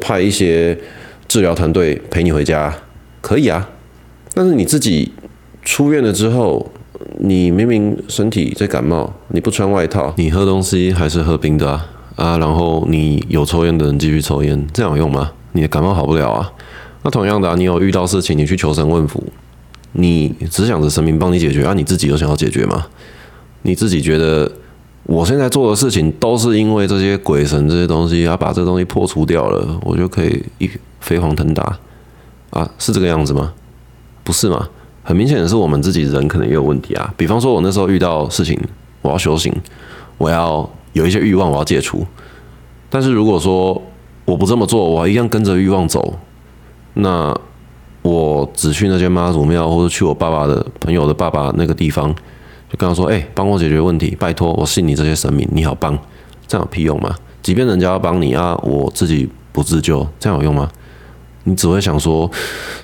派一些治疗团队陪你回家，可以啊，但是你自己。出院了之后，你明明身体在感冒，你不穿外套，你喝东西还是喝冰的啊，啊，然后你有抽烟的人继续抽烟，这样有用吗？你的感冒好不了啊。那同样的啊，你有遇到事情，你去求神问佛，你只想着神明帮你解决啊，你自己有想要解决吗？你自己觉得我现在做的事情都是因为这些鬼神这些东西，要把这东西破除掉了，我就可以一飞黄腾达啊？是这个样子吗？不是吗？很明显的是我们自己人可能也有问题啊。比方说，我那时候遇到事情，我要修行，我要有一些欲望，我要戒除。但是如果说我不这么做，我一样跟着欲望走，那我只去那间妈祖庙，或者去我爸爸的朋友的爸爸那个地方。就跟他说：“哎、帮我解决问题，拜托，我信你这些神明，你好帮，这样有屁用吗？即便人家要帮你啊，我自己不自救，这样有用吗？你只会想说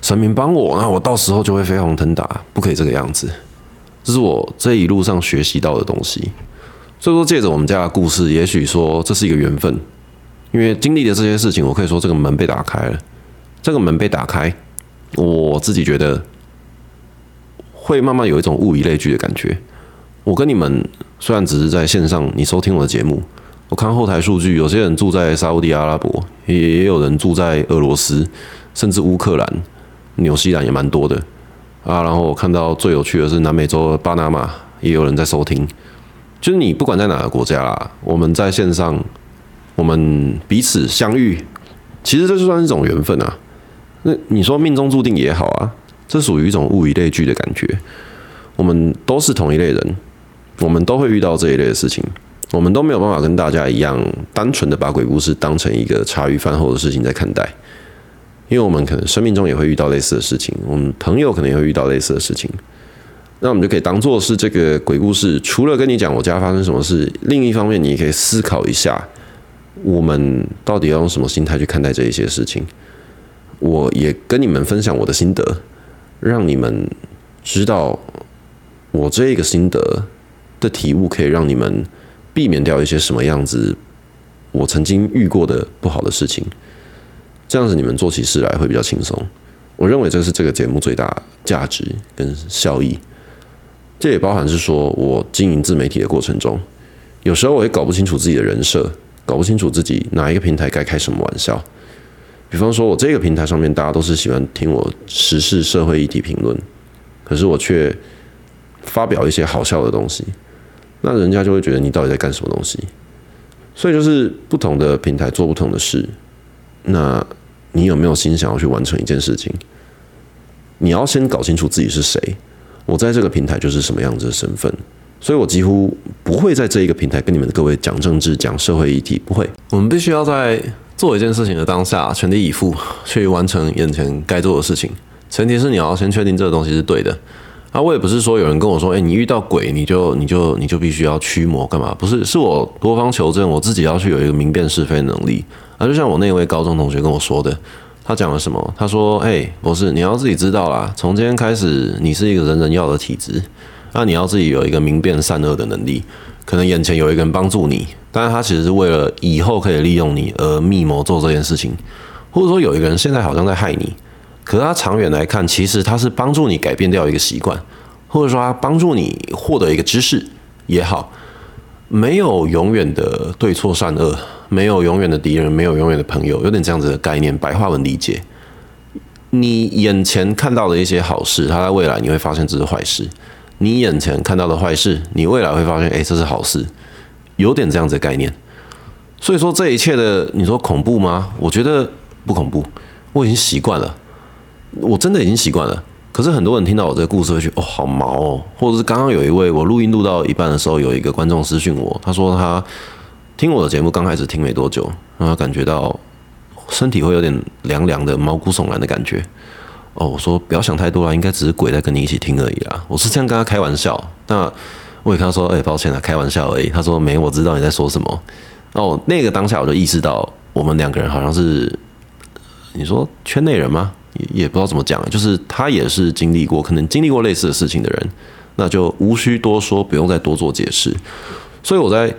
神明帮我，那我到时候就会飞黄腾达，不可以这个样子。这是我这一路上学习到的东西。所以说，借着我们家的故事，也许说这是一个缘分，因为经历了这些事情，我可以说这个门被打开了。这个门被打开，我自己觉得会慢慢有一种物以类聚的感觉。”我跟你们虽然只是在线上，你收听我的节目，我看后台数据，有些人住在沙乌地阿拉伯，也有人住在俄罗斯，甚至乌克兰、纽西兰也蛮多的啊。然后我看到最有趣的是南美洲的巴拿马也有人在收听，就是你不管在哪个国家啦，我们在线上，我们彼此相遇，其实这就算是一种缘分啊。那你说命中注定也好啊，这属于一种物以类聚的感觉，我们都是同一类人。我们都会遇到这一类的事情，我们都没有办法跟大家一样单纯的把鬼故事当成一个茶余饭后的事情在看待，因为我们可能生命中也会遇到类似的事情，我们朋友可能也会遇到类似的事情，那我们就可以当做是这个鬼故事，除了跟你讲我家发生什么事，另一方面你也可以思考一下，我们到底要用什么心态去看待这一些事情。我也跟你们分享我的心得，让你们知道我这个心得的体悟可以让你们避免掉一些什么样子我曾经遇过的不好的事情，这样子你们做起事来会比较轻松。我认为这是这个节目最大价值跟效益。这也包含是说我经营自媒体的过程中，有时候我也搞不清楚自己的人设，搞不清楚自己哪一个平台该开什么玩笑。比方说，我这个平台上面大家都是喜欢听我时事社会议题评论，可是我却发表一些好笑的东西。那人家就会觉得你到底在干什么东西，所以就是不同的平台做不同的事，那你有没有心想要去完成一件事情？你要先搞清楚自己是谁，我在这个平台就是什么样子的身份，所以我几乎不会在这一个平台跟你们各位讲政治、讲社会议题，不会。我们必须要在做一件事情的当下全力以赴去完成眼前该做的事情，前提是你要先确定这个东西是对的。啊，我也不是说有人跟我说，哎，你遇到鬼你就你就你就必须要驱魔干嘛？不是，是我多方求证，我自己要去有一个明辨是非能力。啊，就像我那位高中同学跟我说的，他讲了什么？他说，哎，博士，你要自己知道啦，从今天开始，你是一个人人要的体质，那你要自己有一个明辨善恶的能力。可能眼前有一个人帮助你，但是他其实是为了以后可以利用你而密谋做这件事情，或者说有一个人现在好像在害你。可是它长远来看，其实它是帮助你改变掉一个习惯，或者说它帮助你获得一个知识也好。没有永远的对错善恶，没有永远的敌人，没有永远的朋友，有点这样子的概念。白话文理解，你眼前看到的一些好事，它在未来你会发现这是坏事；你眼前看到的坏事，你未来会发现，哎，这是好事。有点这样子的概念。所以说这一切的，你说恐怖吗？我觉得不恐怖，我已经习惯了。我真的已经习惯了，可是很多人听到我这个故事会觉得哦，好毛哦，或者是刚刚有一位我录音录到一半的时候，有一个观众私讯我，他说他听我的节目刚开始听没多久，然后感觉到身体会有点凉凉的、毛骨悚然的感觉。哦，我说不要想太多了，应该只是鬼在跟你一起听而已啦。我是这样跟他开玩笑，那我也跟他说，哎，抱歉啊，开玩笑而已。他说没，我知道你在说什么。哦，那个当下我就意识到，我们两个人好像是你说圈内人吗？也也不知道怎么讲，就是他也是经历过，可能经历过类似的事情的人，那就无需多说，不用再多做解释。所以我在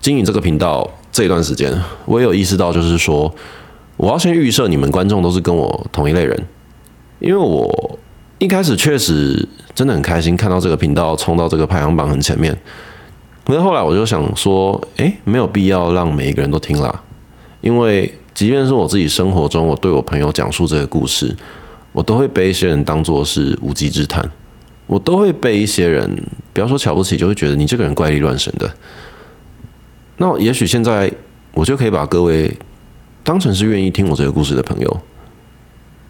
经营这个频道这一段时间，我也有意识到，就是说我要先预设你们观众都是跟我同一类人，因为我一开始确实真的很开心看到这个频道冲到这个排行榜很前面，可是后来我就想说，诶，没有必要让每一个人都听啦，因为。即便是我自己生活中，我对我朋友讲述这个故事，我都会被一些人当作是无稽之谈，我都会被一些人，不要说瞧不起，就会觉得你这个人怪力乱神的。那也许现在我就可以把各位当成是愿意听我这个故事的朋友。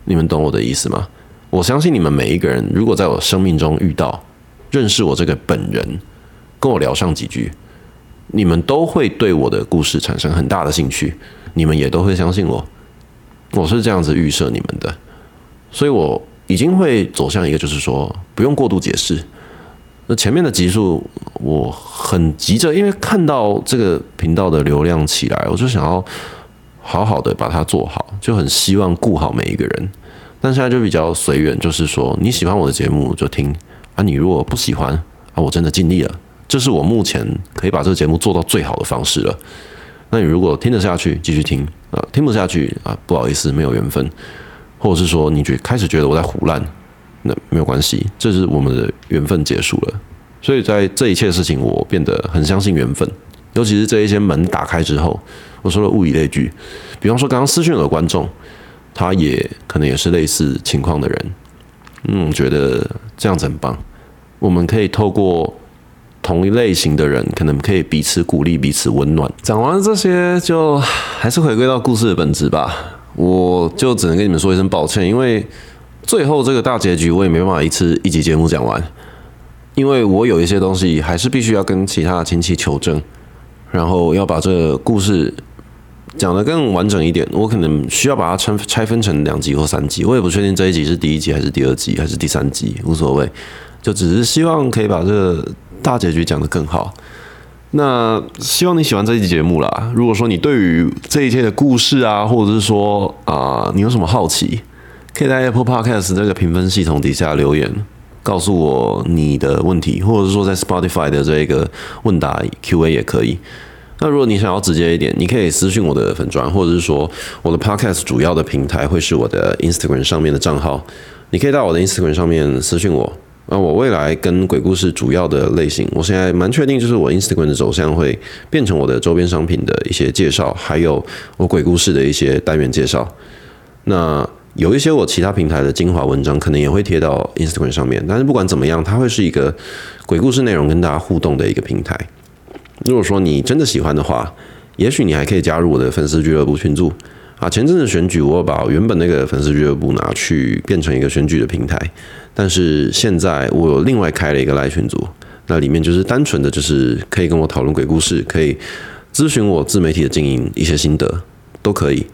你们懂我的意思吗？我相信你们每一个人，如果在我生命中遇到、认识我这个本人，跟我聊上几句，你们都会对我的故事产生很大的兴趣，你们也都会相信我。我是这样子预设你们的，所以我已经会走向一个，就是说不用过度解释。那前面的集数，我很急着，因为看到这个频道的流量起来，我就想要好好的把它做好，就很希望顾好每一个人。但现在就比较随缘，就是说你喜欢我的节目就听啊，你如果不喜欢啊，我真的尽力了，这是我目前可以把这个节目做到最好的方式了。那你如果听得下去，继续听啊；听不下去啊，不好意思，没有缘分，或者是说你觉开始觉得我在胡乱。那没有关系，这是我们的缘分结束了。所以在这一切事情，我变得很相信缘分。尤其是这一些门打开之后，我说了物以类聚。比方说，刚刚私讯的观众，他也可能也是类似情况的人。嗯，觉得这样子很棒。我们可以透过同一类型的人，可能可以彼此鼓励、彼此温暖。讲完这些，就还是回归到故事的本质吧。我就只能跟你们说一声抱歉，因为。最后这个大结局我也没办法一次一集节目讲完，因为我有一些东西还是必须要跟其他的亲戚求证，然后要把这个故事讲得更完整一点。我可能需要把它拆拆分成两集或三集，我也不确定这一集是第一集还是第二集还是第三集，无所谓，就只是希望可以把这个大结局讲得更好。那希望你喜欢这一集节目啦。如果说你对于这一切的故事啊，或者是说啊、你有什么好奇？可以在 Apple Podcast 这个评分系统底下留言，告诉我你的问题，或者是说在 Spotify 的这个问答 Q&A 也可以。那如果你想要直接一点，你可以私信我的粉砖，或者是说我的 Podcast 主要的平台会是我的 Instagram 上面的账号，你可以到我的 Instagram 上面私信我。那我未来跟鬼故事主要的类型，我现在蛮确定，就是我 Instagram 的走向会变成我的周边商品的一些介绍，还有我鬼故事的一些单元介绍。那有一些我其他平台的精华文章，可能也会贴到 Instagram 上面。但是不管怎么样，它会是一个鬼故事内容跟大家互动的一个平台。如果说你真的喜欢的话，也许你还可以加入我的粉丝俱乐部群组啊。前阵子选举，我把原本那个粉丝俱乐部拿去变成一个选举的平台，但是现在我有另外开了一个赖群组，那里面就是单纯的就是可以跟我讨论鬼故事，可以咨询我自媒体的经营一些心得，都可以。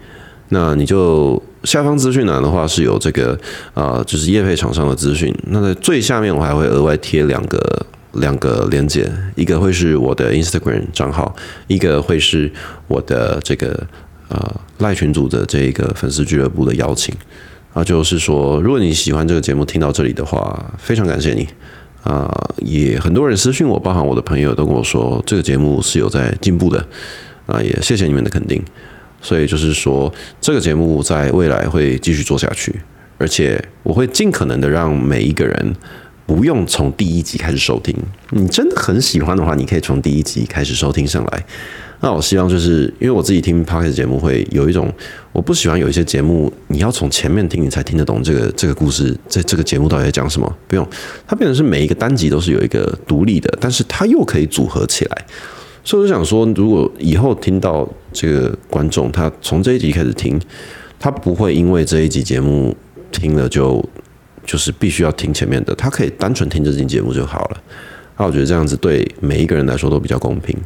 那你就。下方资讯栏的话是有这个啊、就是业配厂商的资讯。那在最下面我还会额外贴两个两个链接，一个会是我的 Instagram 账号，一个会是我的这个呃赖群组的这个粉丝俱乐部的邀请。啊，就是说，如果你喜欢这个节目听到这里的话，非常感谢你啊、也很多人私信我，包含我的朋友都跟我说这个节目是有在进步的啊，也谢谢你们的肯定。所以就是说，这个节目在未来会继续做下去，而且我会尽可能的让每一个人不用从第一集开始收听。你真的很喜欢的话，你可以从第一集开始收听上来。那我希望就是因为我自己听 Podcast 节目会有一种，我不喜欢有一些节目你要从前面听你才听得懂这个这个故事，这这个节目到底在讲什么？不用，它变成是每一个单集都是有一个独立的，但是它又可以组合起来。所以我就想说，如果以后听到这个观众，他从这一集开始听，他不会因为这一集节目听了就就是必须要听前面的，他可以单纯听这集节目就好了。那我觉得这样子对每一个人来说都比较公平。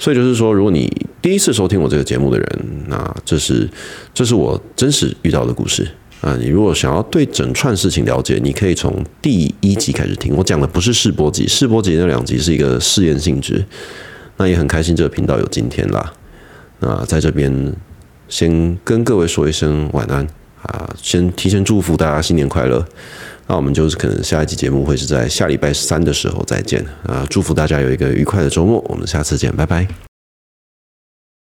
所以就是说，如果你第一次收听我这个节目的人，那这是这是我真实遇到的故事啊。你如果想要对整串事情了解，你可以从第一集开始听。我讲的不是试播集，试播集那两集是一个试验性质。那也很开心，这个频道有今天啦。那在这边先跟各位说一声晚安啊，先提前祝福大家新年快乐。那我们就是可能下一期节目会是在下礼拜三的时候再见啊，祝福大家有一个愉快的周末，我们下次见，拜拜。